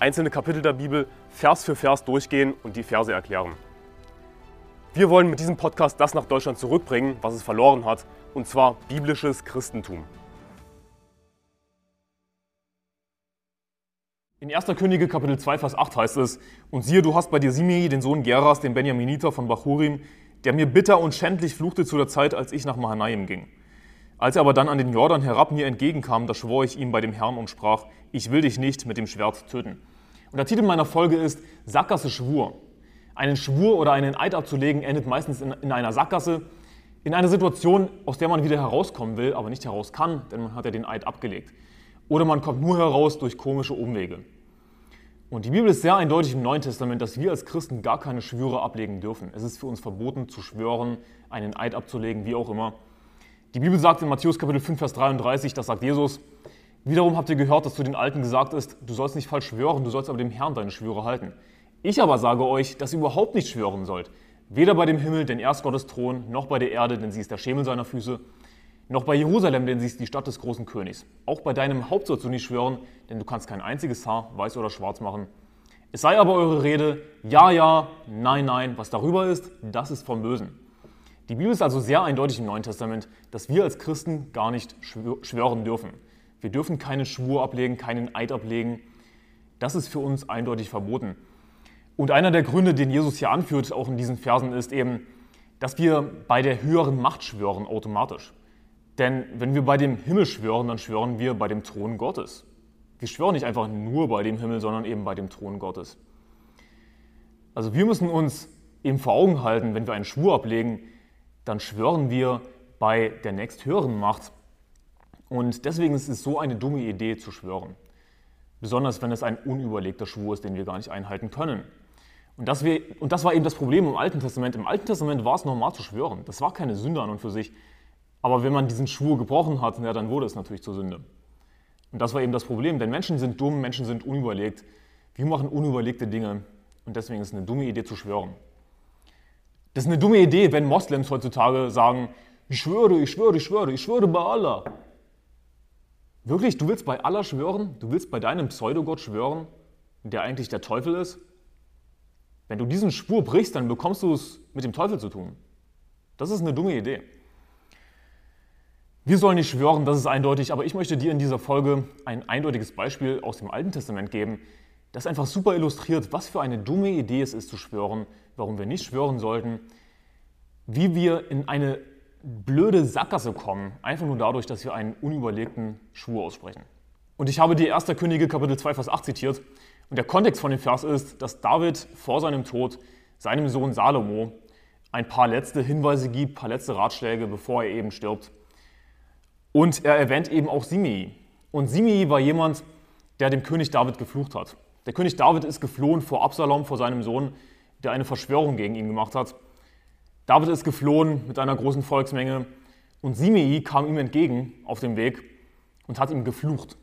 einzelne Kapitel der Bibel Vers für Vers durchgehen und die Verse erklären. Wir wollen mit diesem Podcast das nach Deutschland zurückbringen, was es verloren hat, und zwar biblisches Christentum. In 1. Könige Kapitel 2, Vers 8 heißt es, Und siehe, du hast bei dir Simei, den Sohn Geras, den Benjaminiter von Bachurim, der mir bitter und schändlich fluchte zu der Zeit, als ich nach Mahanaim ging. Als er aber dann an den Jordan herab mir entgegenkam, da schwor ich ihm bei dem Herrn und sprach, ich will dich nicht mit dem Schwert töten. Und der Titel meiner Folge ist Sackgasse Schwur. Einen Schwur oder einen Eid abzulegen endet meistens in, in einer Sackgasse, in einer Situation, aus der man wieder herauskommen will, aber nicht heraus kann, denn man hat ja den Eid abgelegt. Oder man kommt nur heraus durch komische Umwege. Und die Bibel ist sehr eindeutig im Neuen Testament, dass wir als Christen gar keine Schwüre ablegen dürfen. Es ist für uns verboten zu schwören, einen Eid abzulegen, wie auch immer. Die Bibel sagt in Matthäus Kapitel 5, Vers 33, das sagt Jesus, Wiederum habt ihr gehört, dass zu den Alten gesagt ist, du sollst nicht falsch schwören, du sollst aber dem Herrn deine Schwüre halten. Ich aber sage euch, dass ihr überhaupt nicht schwören sollt. Weder bei dem Himmel, denn er ist Gottes Thron, noch bei der Erde, denn sie ist der Schemel seiner Füße, noch bei Jerusalem, denn sie ist die Stadt des großen Königs. Auch bei deinem Haupt sollst du nicht schwören, denn du kannst kein einziges Haar weiß oder schwarz machen. Es sei aber eure Rede, ja, ja, nein, nein, was darüber ist, das ist vom Bösen. Die Bibel ist also sehr eindeutig im Neuen Testament, dass wir als Christen gar nicht schwören dürfen. Wir dürfen keinen Schwur ablegen, keinen Eid ablegen. Das ist für uns eindeutig verboten. Und einer der Gründe, den Jesus hier anführt, auch in diesen Versen, ist eben, dass wir bei der höheren Macht schwören automatisch. Denn wenn wir bei dem Himmel schwören, dann schwören wir bei dem Thron Gottes. Wir schwören nicht einfach nur bei dem Himmel, sondern eben bei dem Thron Gottes. Also wir müssen uns eben vor Augen halten, wenn wir einen Schwur ablegen, dann schwören wir bei der nächsthöheren Macht, und deswegen ist es so eine dumme Idee zu schwören. Besonders wenn es ein unüberlegter Schwur ist, den wir gar nicht einhalten können. Und das, wir, und das war eben das Problem im Alten Testament. Im Alten Testament war es normal zu schwören. Das war keine Sünde an und für sich. Aber wenn man diesen Schwur gebrochen hat, ja, dann wurde es natürlich zur Sünde. Und das war eben das Problem, denn Menschen sind dumm, Menschen sind unüberlegt. Wir machen unüberlegte Dinge und deswegen ist es eine dumme Idee zu schwören. Das ist eine dumme Idee, wenn Moslems heutzutage sagen, ich schwöre, ich schwöre, ich schwöre, ich schwöre bei Allah. Wirklich, du willst bei Allah schwören? Du willst bei deinem Pseudogott schwören, der eigentlich der Teufel ist? Wenn du diesen Schwur brichst, dann bekommst du es mit dem Teufel zu tun. Das ist eine dumme Idee. Wir sollen nicht schwören, das ist eindeutig, aber ich möchte dir in dieser Folge ein eindeutiges Beispiel aus dem Alten Testament geben, das einfach super illustriert, was für eine dumme Idee es ist zu schwören, warum wir nicht schwören sollten, wie wir in eine blöde Sackgasse kommen, einfach nur dadurch, dass wir einen unüberlegten Schwur aussprechen. Und ich habe die 1. Könige Kapitel 2, Vers 8 zitiert. Und der Kontext von dem Vers ist, dass David vor seinem Tod seinem Sohn Salomo ein paar letzte Hinweise gibt, ein paar letzte Ratschläge, bevor er eben stirbt. Und er erwähnt eben auch Simei. Und Simei war jemand, der dem König David geflucht hat. Der König David ist geflohen vor Absalom, vor seinem Sohn, der eine Verschwörung gegen ihn gemacht hat. David ist geflohen mit einer großen Volksmenge und Simei kam ihm entgegen auf dem Weg und hat ihm geflucht.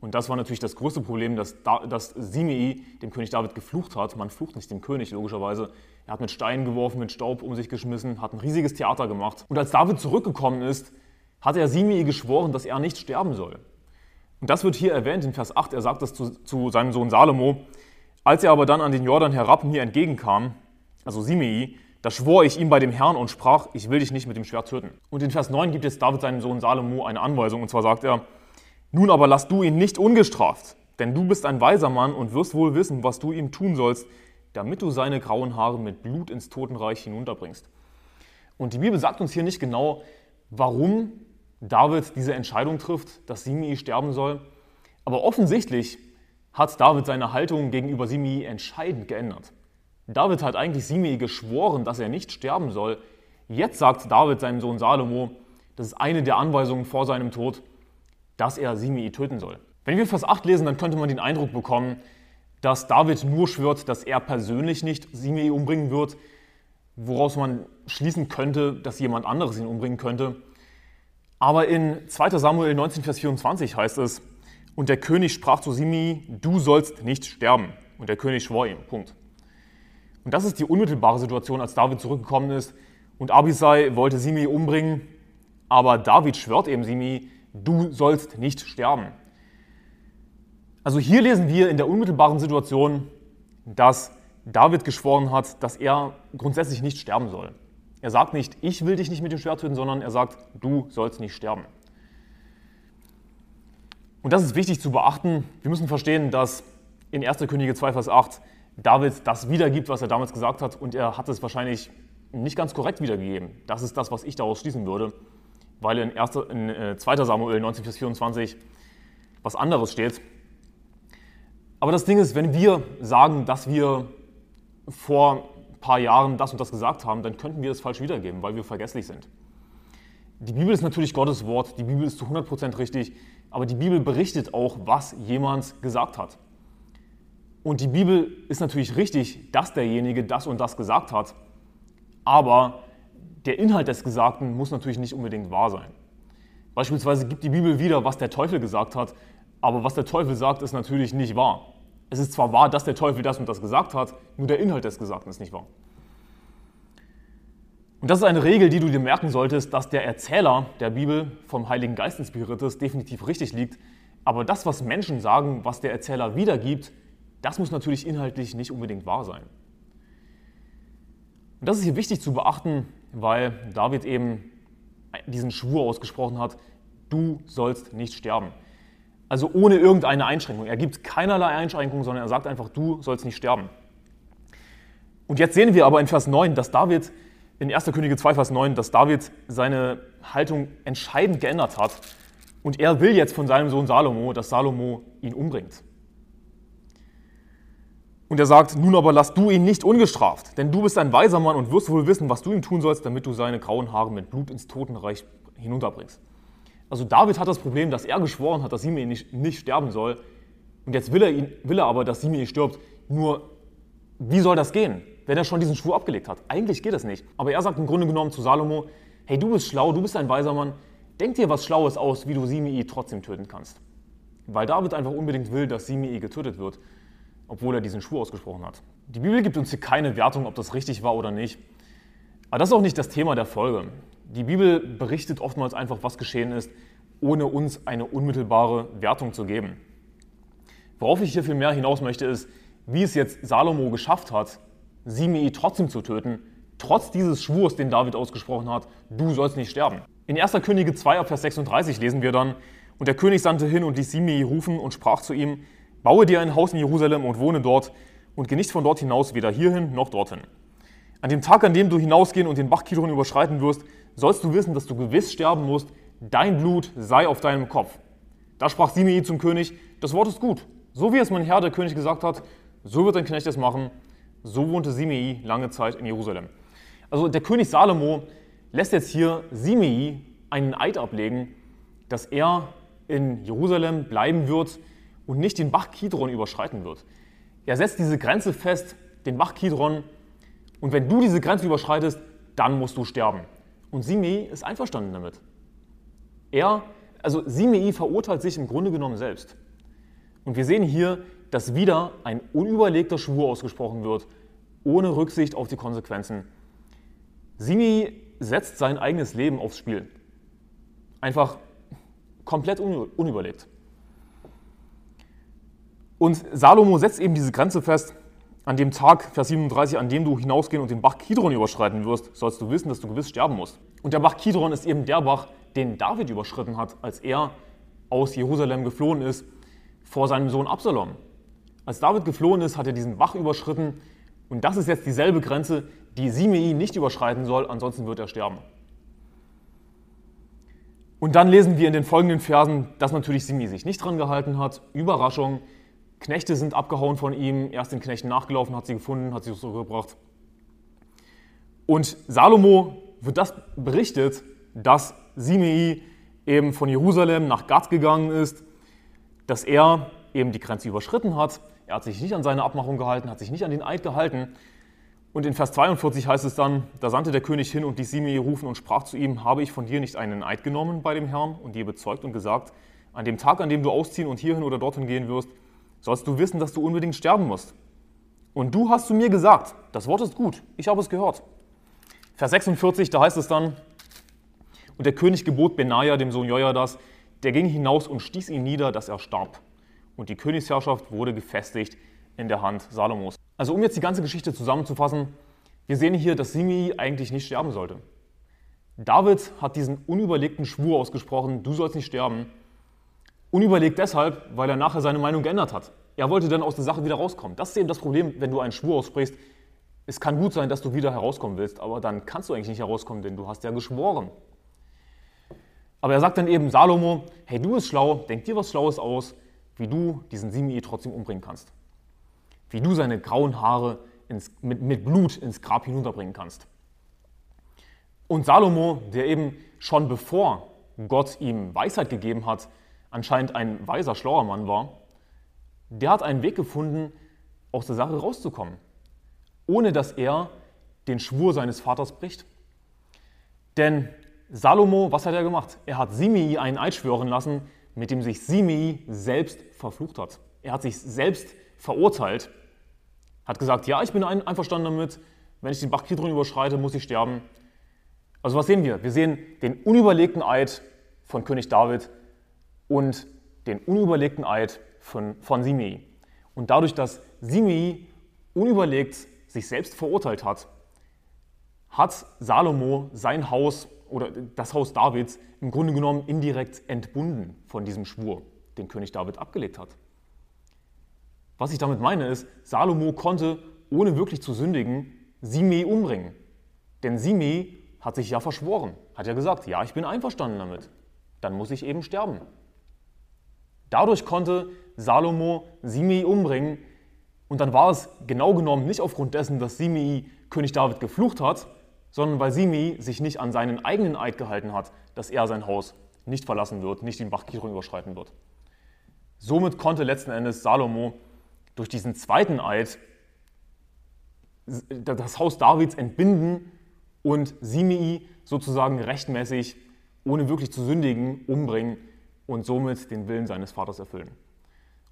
Und das war natürlich das größte Problem, dass, da, dass Simei dem König David geflucht hat. Man flucht nicht dem König, logischerweise. Er hat mit Steinen geworfen, mit Staub um sich geschmissen, hat ein riesiges Theater gemacht. Und als David zurückgekommen ist, hat er Simei geschworen, dass er nicht sterben soll. Und das wird hier erwähnt in Vers 8. Er sagt das zu, zu seinem Sohn Salomo. Als er aber dann an den Jordan herab mir entgegenkam, also Simei, da schwor ich ihm bei dem Herrn und sprach, ich will dich nicht mit dem Schwert töten. Und in Vers 9 gibt jetzt David seinem Sohn Salomo eine Anweisung, und zwar sagt er, nun aber lass du ihn nicht ungestraft, denn du bist ein weiser Mann und wirst wohl wissen, was du ihm tun sollst, damit du seine grauen Haare mit Blut ins Totenreich hinunterbringst. Und die Bibel sagt uns hier nicht genau, warum David diese Entscheidung trifft, dass Simei sterben soll. Aber offensichtlich hat David seine Haltung gegenüber Simei entscheidend geändert. David hat eigentlich Simei geschworen, dass er nicht sterben soll. Jetzt sagt David seinem Sohn Salomo, das ist eine der Anweisungen vor seinem Tod, dass er Simei töten soll. Wenn wir Vers 8 lesen, dann könnte man den Eindruck bekommen, dass David nur schwört, dass er persönlich nicht Simei umbringen wird, woraus man schließen könnte, dass jemand anderes ihn umbringen könnte. Aber in 2 Samuel 19, Vers 24 heißt es, und der König sprach zu Simei, du sollst nicht sterben. Und der König schwor ihm. Punkt. Und das ist die unmittelbare Situation, als David zurückgekommen ist und Abisai wollte Simei umbringen, aber David schwört eben Simei, du sollst nicht sterben. Also hier lesen wir in der unmittelbaren Situation, dass David geschworen hat, dass er grundsätzlich nicht sterben soll. Er sagt nicht, ich will dich nicht mit dem Schwert töten, sondern er sagt, du sollst nicht sterben. Und das ist wichtig zu beachten. Wir müssen verstehen, dass in 1. Könige 2, Vers 8 David das wiedergibt, was er damals gesagt hat, und er hat es wahrscheinlich nicht ganz korrekt wiedergegeben. Das ist das, was ich daraus schließen würde, weil in, 1, in 2. Äh, Samuel 19, Vers 24 was anderes steht. Aber das Ding ist, wenn wir sagen, dass wir vor ein paar Jahren das und das gesagt haben, dann könnten wir es falsch wiedergeben, weil wir vergesslich sind. Die Bibel ist natürlich Gottes Wort, die Bibel ist zu 100% richtig, aber die Bibel berichtet auch, was jemand gesagt hat. Und die Bibel ist natürlich richtig, dass derjenige das und das gesagt hat, aber der Inhalt des Gesagten muss natürlich nicht unbedingt wahr sein. Beispielsweise gibt die Bibel wieder, was der Teufel gesagt hat, aber was der Teufel sagt, ist natürlich nicht wahr. Es ist zwar wahr, dass der Teufel das und das gesagt hat, nur der Inhalt des Gesagten ist nicht wahr. Und das ist eine Regel, die du dir merken solltest, dass der Erzähler der Bibel vom Heiligen Geist inspiriert ist, definitiv richtig liegt. Aber das, was Menschen sagen, was der Erzähler wiedergibt, das muss natürlich inhaltlich nicht unbedingt wahr sein. Und das ist hier wichtig zu beachten, weil David eben diesen Schwur ausgesprochen hat, du sollst nicht sterben. Also ohne irgendeine Einschränkung. Er gibt keinerlei Einschränkung, sondern er sagt einfach, du sollst nicht sterben. Und jetzt sehen wir aber in Vers 9, dass David, in 1. Könige 2, Vers 9, dass David seine Haltung entscheidend geändert hat. Und er will jetzt von seinem Sohn Salomo, dass Salomo ihn umbringt. Und er sagt, nun aber lass du ihn nicht ungestraft, denn du bist ein weiser Mann und wirst wohl wissen, was du ihm tun sollst, damit du seine grauen Haare mit Blut ins Totenreich hinunterbringst. Also David hat das Problem, dass er geschworen hat, dass Simei nicht, nicht sterben soll. Und jetzt will er, ihn, will er aber, dass Simei stirbt. Nur, wie soll das gehen, wenn er schon diesen Schwur abgelegt hat? Eigentlich geht das nicht. Aber er sagt im Grunde genommen zu Salomo, hey, du bist schlau, du bist ein weiser Mann, denk dir was Schlaues aus, wie du Simei trotzdem töten kannst. Weil David einfach unbedingt will, dass Simei getötet wird, obwohl er diesen Schwur ausgesprochen hat. Die Bibel gibt uns hier keine Wertung, ob das richtig war oder nicht. Aber das ist auch nicht das Thema der Folge. Die Bibel berichtet oftmals einfach, was geschehen ist, ohne uns eine unmittelbare Wertung zu geben. Worauf ich hier viel mehr hinaus möchte, ist, wie es jetzt Salomo geschafft hat, Simei trotzdem zu töten, trotz dieses Schwurs, den David ausgesprochen hat, du sollst nicht sterben. In 1. Könige 2, Vers 36 lesen wir dann, und der König sandte hin und ließ Simei rufen und sprach zu ihm, baue dir ein Haus in Jerusalem und wohne dort und geh nicht von dort hinaus, weder hierhin noch dorthin. An dem Tag, an dem du hinausgehen und den Bach Kidron überschreiten wirst, sollst du wissen, dass du gewiss sterben musst, dein Blut sei auf deinem Kopf. Da sprach Simei zum König, das Wort ist gut. So wie es mein Herr, der König, gesagt hat, so wird dein Knecht es machen. So wohnte Simei lange Zeit in Jerusalem. Also der König Salomo lässt jetzt hier Simei einen Eid ablegen, dass er in Jerusalem bleiben wird und nicht den Bach Kidron überschreiten wird. Er setzt diese Grenze fest, den Bach Kidron, und wenn du diese Grenze überschreitest, dann musst du sterben. Und Simei ist einverstanden damit. Er, also Simei verurteilt sich im Grunde genommen selbst. Und wir sehen hier, dass wieder ein unüberlegter Schwur ausgesprochen wird, ohne Rücksicht auf die Konsequenzen. Simei setzt sein eigenes Leben aufs Spiel. Einfach komplett unüberlegt. Und Salomo setzt eben diese Grenze fest, an dem Tag, Vers 37, an dem du hinausgehen und den Bach Kidron überschreiten wirst, sollst du wissen, dass du gewiss sterben musst. Und der Bach Kidron ist eben der Bach, den David überschritten hat, als er aus Jerusalem geflohen ist vor seinem Sohn Absalom. Als David geflohen ist, hat er diesen Bach überschritten und das ist jetzt dieselbe Grenze, die Simei nicht überschreiten soll, ansonsten wird er sterben. Und dann lesen wir in den folgenden Versen, dass natürlich Simei sich nicht dran gehalten hat. Überraschung, Knechte sind abgehauen von ihm, er ist den Knechten nachgelaufen, hat sie gefunden, hat sie zurückgebracht. Und Salomo wird das berichtet, dass Simei eben von Jerusalem nach Gad gegangen ist, dass er eben die Grenze überschritten hat. Er hat sich nicht an seine Abmachung gehalten, hat sich nicht an den Eid gehalten. Und in Vers 42 heißt es dann, da sandte der König hin und ließ Simei rufen und sprach zu ihm, habe ich von dir nicht einen Eid genommen bei dem Herrn und dir bezeugt und gesagt, an dem Tag, an dem du ausziehen und hierhin oder dorthin gehen wirst, sollst du wissen, dass du unbedingt sterben musst. Und du hast zu mir gesagt, das Wort ist gut, ich habe es gehört. Vers 46, da heißt es dann, und der König gebot Benaja, dem Sohn Jojadas, der ging hinaus und stieß ihn nieder, dass er starb. Und die Königsherrschaft wurde gefestigt in der Hand Salomos. Also um jetzt die ganze Geschichte zusammenzufassen, wir sehen hier, dass Simei eigentlich nicht sterben sollte. David hat diesen unüberlegten Schwur ausgesprochen, du sollst nicht sterben. Unüberlegt deshalb, weil er nachher seine Meinung geändert hat. Er wollte dann aus der Sache wieder rauskommen. Das ist eben das Problem, wenn du einen Schwur aussprichst. Es kann gut sein, dass du wieder herauskommen willst, aber dann kannst du eigentlich nicht herauskommen, denn du hast ja geschworen. Aber er sagt dann eben Salomo, hey, du bist schlau, denk dir was Schlaues aus, wie du diesen Simei trotzdem umbringen kannst. Wie du seine grauen Haare ins, mit, mit Blut ins Grab hinunterbringen kannst. Und Salomo, der eben schon bevor Gott ihm Weisheit gegeben hat, anscheinend ein weiser, schlauer Mann war, der hat einen Weg gefunden, aus der Sache rauszukommen, ohne dass er den Schwur seines Vaters bricht. Denn Salomo, was hat er gemacht? Er hat Simei einen Eid schwören lassen, mit dem sich Simei selbst verflucht hat. Er hat sich selbst verurteilt, hat gesagt, ja, ich bin einverstanden damit, wenn ich den Bach Kidron überschreite, muss ich sterben. Also was sehen wir? Wir sehen den unüberlegten Eid von König David und den unüberlegten Eid von, von Simei. Und dadurch, dass Simei unüberlegt sich selbst verurteilt hat, hat Salomo sein Haus oder das Haus Davids im Grunde genommen indirekt entbunden von diesem Schwur, den König David abgelegt hat. Was ich damit meine ist, Salomo konnte, ohne wirklich zu sündigen, Simei umbringen. Denn Simei hat sich ja verschworen, hat ja gesagt, ja, ich bin einverstanden damit. Dann muss ich eben sterben. Dadurch konnte Salomo Simei umbringen. Und dann war es genau genommen nicht aufgrund dessen, dass Simei König David geflucht hat, sondern weil Simei sich nicht an seinen eigenen Eid gehalten hat, dass er sein Haus nicht verlassen wird, nicht den Bach Kidron überschreiten wird. Somit konnte letzten Endes Salomo durch diesen zweiten Eid das Haus Davids entbinden und Simei sozusagen rechtmäßig, ohne wirklich zu sündigen, umbringen und somit den Willen seines Vaters erfüllen.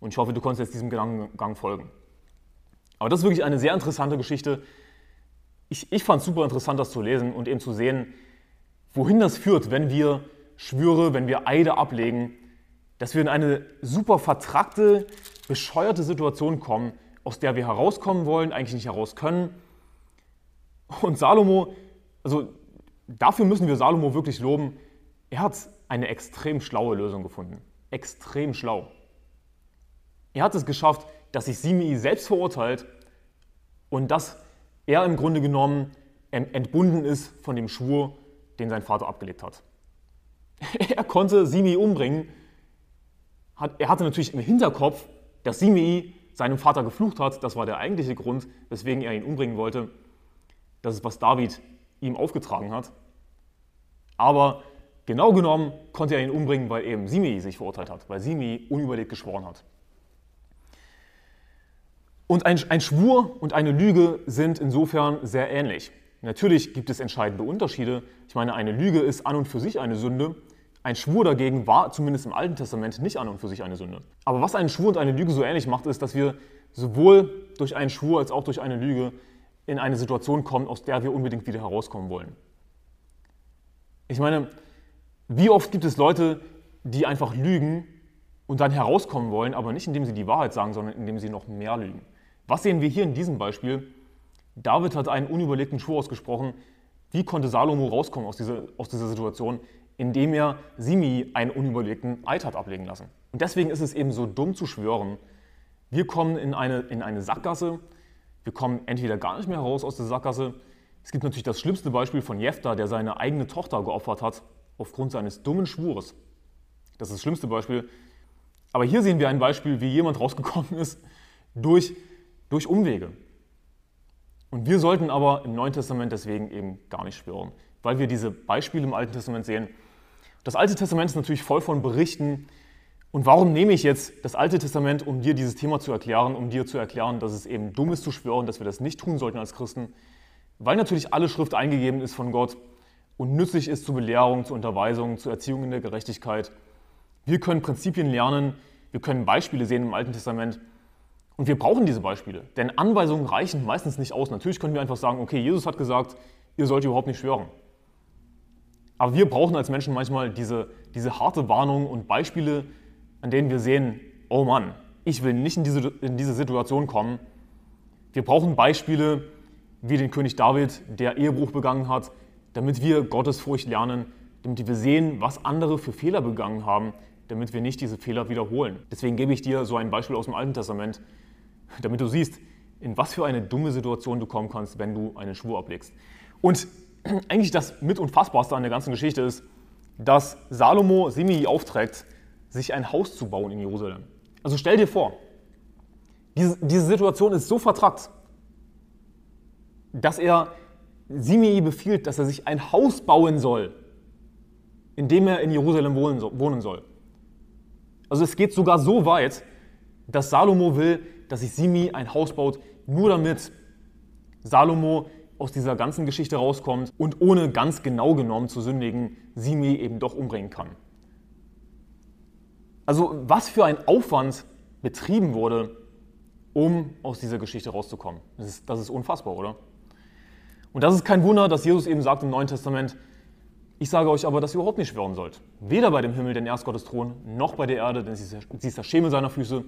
Und ich hoffe, du konntest jetzt diesem Gedankengang folgen. Aber das ist wirklich eine sehr interessante Geschichte. Ich, ich fand es super interessant, das zu lesen und eben zu sehen, wohin das führt, wenn wir Schwüre, wenn wir Eide ablegen, dass wir in eine super vertrackte, bescheuerte Situation kommen, aus der wir herauskommen wollen, eigentlich nicht heraus können. Und Salomo, also dafür müssen wir Salomo wirklich loben, er hat eine extrem schlaue Lösung gefunden. Extrem schlau. Er hat es geschafft, dass sich Simei selbst verurteilt und dass er im Grunde genommen entbunden ist von dem Schwur, den sein Vater abgelegt hat. Er konnte Simei umbringen. Er hatte natürlich im Hinterkopf, dass Simei seinem Vater geflucht hat. Das war der eigentliche Grund, weswegen er ihn umbringen wollte. Das ist, was David ihm aufgetragen hat. Aber Genau genommen konnte er ihn umbringen, weil eben Simei sich verurteilt hat, weil Simei unüberlegt geschworen hat. Und ein, ein, Schwur und eine Lüge sind insofern sehr ähnlich. Natürlich gibt es entscheidende Unterschiede. Ich meine, eine Lüge ist an und für sich eine Sünde. Ein Schwur dagegen war zumindest im Alten Testament nicht an und für sich eine Sünde. Aber was einen Schwur und eine Lüge so ähnlich macht, ist, dass wir sowohl durch einen Schwur als auch durch eine Lüge in eine Situation kommen, aus der wir unbedingt wieder herauskommen wollen. Ich meine, wie oft gibt es Leute, die einfach lügen und dann herauskommen wollen, aber nicht indem sie die Wahrheit sagen, sondern indem sie noch mehr lügen? Was sehen wir hier in diesem Beispiel? David hat einen unüberlegten Schwur ausgesprochen. Wie konnte Salomo rauskommen aus dieser, aus dieser Situation? Indem er Simi einen unüberlegten Eid hat ablegen lassen. Und deswegen ist es eben so dumm zu schwören. Wir kommen in eine, in eine Sackgasse. Wir kommen entweder gar nicht mehr raus aus der Sackgasse. Es gibt natürlich das schlimmste Beispiel von Jefta, der seine eigene Tochter geopfert hat, aufgrund seines dummen Schwures. Das ist das schlimmste Beispiel. Aber hier sehen wir ein Beispiel, wie jemand rausgekommen ist durch, durch Umwege. Und wir sollten aber im Neuen Testament deswegen eben gar nicht schwören, weil wir diese Beispiele im Alten Testament sehen. Das Alte Testament ist natürlich voll von Berichten Und warum nehme ich jetzt das Alte Testament, um dir dieses Thema zu erklären, um dir zu erklären, dass es eben dumm ist zu schwören, dass wir das nicht tun sollten als Christen? Weil natürlich alle Schrift eingegeben ist von Gott und nützlich ist zur Belehrung, zur Unterweisung, zur Erziehung in der Gerechtigkeit. Wir können Prinzipien lernen, wir können Beispiele sehen im Alten Testament und wir brauchen diese Beispiele, denn Anweisungen reichen meistens nicht aus. Natürlich können wir einfach sagen, okay, Jesus hat gesagt, ihr sollt überhaupt nicht schwören. Aber wir brauchen als Menschen manchmal diese, diese harte Warnung und Beispiele, an denen wir sehen, oh Mann, ich will nicht in diese, in diese Situation kommen. Wir brauchen Beispiele wie den König David, der Ehebruch begangen hat, damit wir Gottesfurcht lernen, damit wir sehen, was andere für Fehler begangen haben, damit wir nicht diese Fehler wiederholen. Deswegen gebe ich dir so ein Beispiel aus dem Alten Testament, damit du siehst, in was für eine dumme Situation du kommen kannst, wenn du einen Schwur ablegst. Und eigentlich das mit unfassbarste an der ganzen Geschichte ist, dass Salomo Simei aufträgt, sich ein Haus zu bauen in Jerusalem. Also stell dir vor, diese, diese Situation ist so vertrackt, dass er Simei befiehlt, dass er sich ein Haus bauen soll, in dem er in Jerusalem wohnen soll. Also es geht sogar so weit, dass Salomo will, dass sich Simi ein Haus baut, nur damit Salomo aus dieser ganzen Geschichte rauskommt und ohne ganz genau genommen zu sündigen, Simi eben doch umbringen kann. Also was für ein Aufwand betrieben wurde, um aus dieser Geschichte rauszukommen. Das ist, das ist unfassbar, oder? Und das ist kein Wunder, dass Jesus eben sagt im Neuen Testament, ich sage euch aber, dass ihr überhaupt nicht schwören sollt. Weder bei dem Himmel, denn er ist Gottes Thron, noch bei der Erde, denn sie ist der Schemel seiner Füße,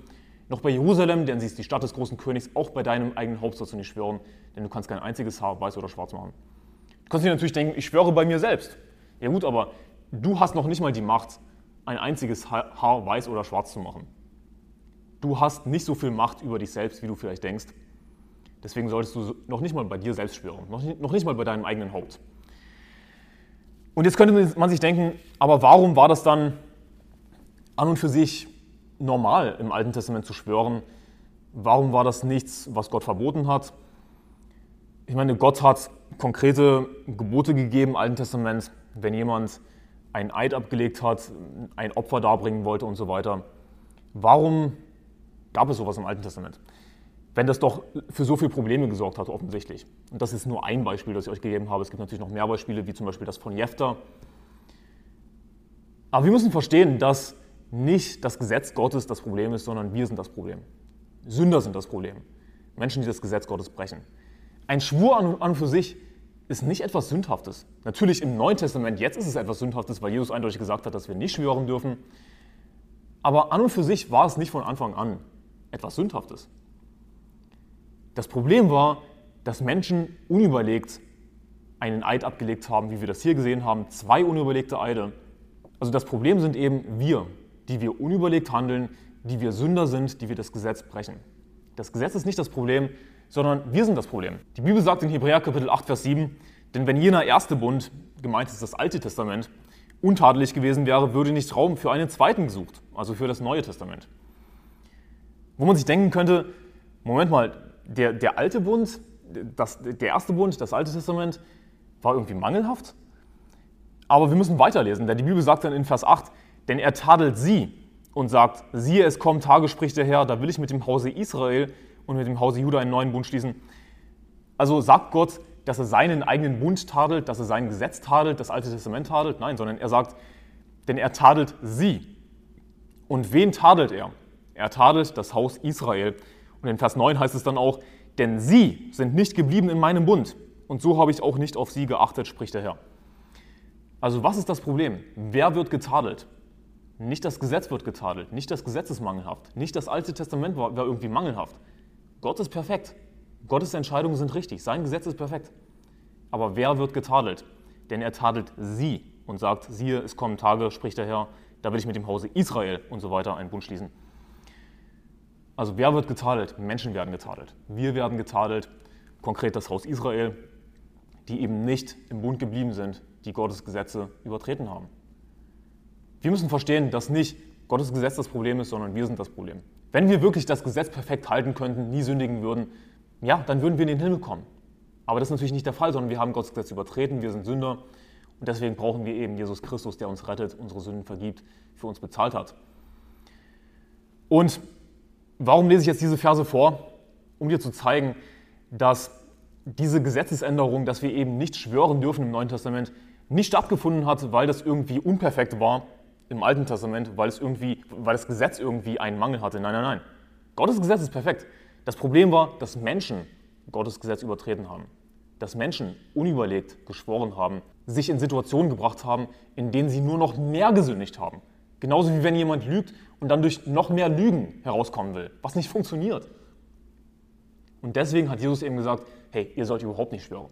noch bei Jerusalem, denn sie ist die Stadt des großen Königs, auch bei deinem eigenen Haupt sollst du nicht schwören, denn du kannst kein einziges Haar weiß oder schwarz machen. Du kannst dir natürlich denken, ich schwöre bei mir selbst. Ja gut, aber du hast noch nicht mal die Macht, ein einziges Haar weiß oder schwarz zu machen. Du hast nicht so viel Macht über dich selbst, wie du vielleicht denkst. Deswegen solltest du noch nicht mal bei dir selbst schwören, noch nicht mal bei deinem eigenen Haupt. Und jetzt könnte man sich denken, aber warum war das dann an und für sich normal im Alten Testament zu schwören. Warum war das nichts, was Gott verboten hat? Ich meine, Gott hat konkrete Gebote gegeben im Alten Testament, wenn jemand einen Eid abgelegt hat, ein Opfer darbringen wollte und so weiter. Warum gab es sowas im Alten Testament? Wenn das doch für so viele Probleme gesorgt hat, offensichtlich. Und das ist nur ein Beispiel, das ich euch gegeben habe. Es gibt natürlich noch mehr Beispiele, wie zum Beispiel das von Jefter. Aber wir müssen verstehen, dass nicht das Gesetz Gottes das Problem ist, sondern wir sind das Problem. Sünder sind das Problem. Menschen, die das Gesetz Gottes brechen. Ein Schwur an und für sich ist nicht etwas Sündhaftes. Natürlich im Neuen Testament, jetzt ist es etwas Sündhaftes, weil Jesus eindeutig gesagt hat, dass wir nicht schwören dürfen. Aber an und für sich war es nicht von Anfang an etwas Sündhaftes. Das Problem war, dass Menschen unüberlegt einen Eid abgelegt haben, wie wir das hier gesehen haben, zwei unüberlegte Eide. Also das Problem sind eben wir, die wir unüberlegt handeln, die wir Sünder sind, die wir das Gesetz brechen. Das Gesetz ist nicht das Problem, sondern wir sind das Problem. Die Bibel sagt in Hebräer Kapitel 8, Vers 7, denn wenn jener erste Bund, gemeint ist das Alte Testament, untadelig gewesen wäre, würde nicht Raum für einen zweiten gesucht, also für das Neue Testament. Wo man sich denken könnte, Moment mal, der, der alte Bund, das, der erste Bund, das Alte Testament, war irgendwie mangelhaft. Aber wir müssen weiterlesen, denn die Bibel sagt dann in Vers 8, denn er tadelt sie und sagt, siehe, es kommen Tage, spricht der Herr, da will ich mit dem Hause Israel und mit dem Hause Juda einen neuen Bund schließen. Also sagt Gott, dass er seinen eigenen Bund tadelt, dass er sein Gesetz tadelt, das Alte Testament tadelt? Nein, sondern er sagt, denn er tadelt sie. Und wen tadelt er? Er tadelt das Haus Israel. Und in Vers 9 heißt es dann auch, denn sie sind nicht geblieben in meinem Bund. Und so habe ich auch nicht auf sie geachtet, spricht der Herr. Also was ist das Problem? Wer wird getadelt? Nicht das Gesetz wird getadelt, nicht das Gesetz ist mangelhaft, nicht das Alte Testament war, war irgendwie mangelhaft. Gott ist perfekt. Gottes Entscheidungen sind richtig, sein Gesetz ist perfekt. Aber wer wird getadelt? Denn er tadelt sie und sagt, siehe, es kommen Tage, spricht der Herr, da will ich mit dem Hause Israel und so weiter einen Bund schließen. Also wer wird getadelt? Menschen werden getadelt. Wir werden getadelt, konkret das Haus Israel, die eben nicht im Bund geblieben sind, die Gottes Gesetze übertreten haben. Wir müssen verstehen, dass nicht Gottes Gesetz das Problem ist, sondern wir sind das Problem. Wenn wir wirklich das Gesetz perfekt halten könnten, nie sündigen würden, ja, dann würden wir in den Himmel kommen. Aber das ist natürlich nicht der Fall, sondern wir haben Gottes Gesetz übertreten, wir sind Sünder und deswegen brauchen wir eben Jesus Christus, der uns rettet, unsere Sünden vergibt, für uns bezahlt hat. Und warum lese ich jetzt diese Verse vor? Um dir zu zeigen, dass diese Gesetzesänderung, dass wir eben nicht schwören dürfen im Neuen Testament, nicht stattgefunden hat, weil das irgendwie unperfekt war im Alten Testament, weil, es irgendwie, weil das Gesetz irgendwie einen Mangel hatte. Nein, nein, nein. Gottes Gesetz ist perfekt. Das Problem war, dass Menschen Gottes Gesetz übertreten haben. Dass Menschen unüberlegt geschworen haben, sich in Situationen gebracht haben, in denen sie nur noch mehr gesündigt haben. Genauso wie wenn jemand lügt und dann durch noch mehr Lügen herauskommen will, was nicht funktioniert. Und deswegen hat Jesus eben gesagt, hey, ihr sollt überhaupt nicht schwören.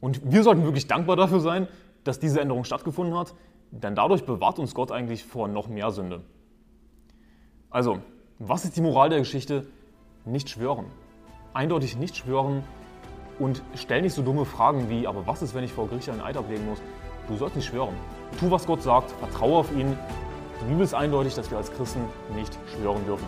Und wir sollten wirklich dankbar dafür sein, dass diese Änderung stattgefunden hat, denn dadurch bewahrt uns Gott eigentlich vor noch mehr Sünde. Also, was ist die Moral der Geschichte? Nicht schwören. Eindeutig nicht schwören und stell nicht so dumme Fragen wie, aber was ist, wenn ich vor Gericht einen Eid ablegen muss? Du sollst nicht schwören. Tu, was Gott sagt, vertraue auf ihn. Die Bibel ist eindeutig, dass wir als Christen nicht schwören dürfen.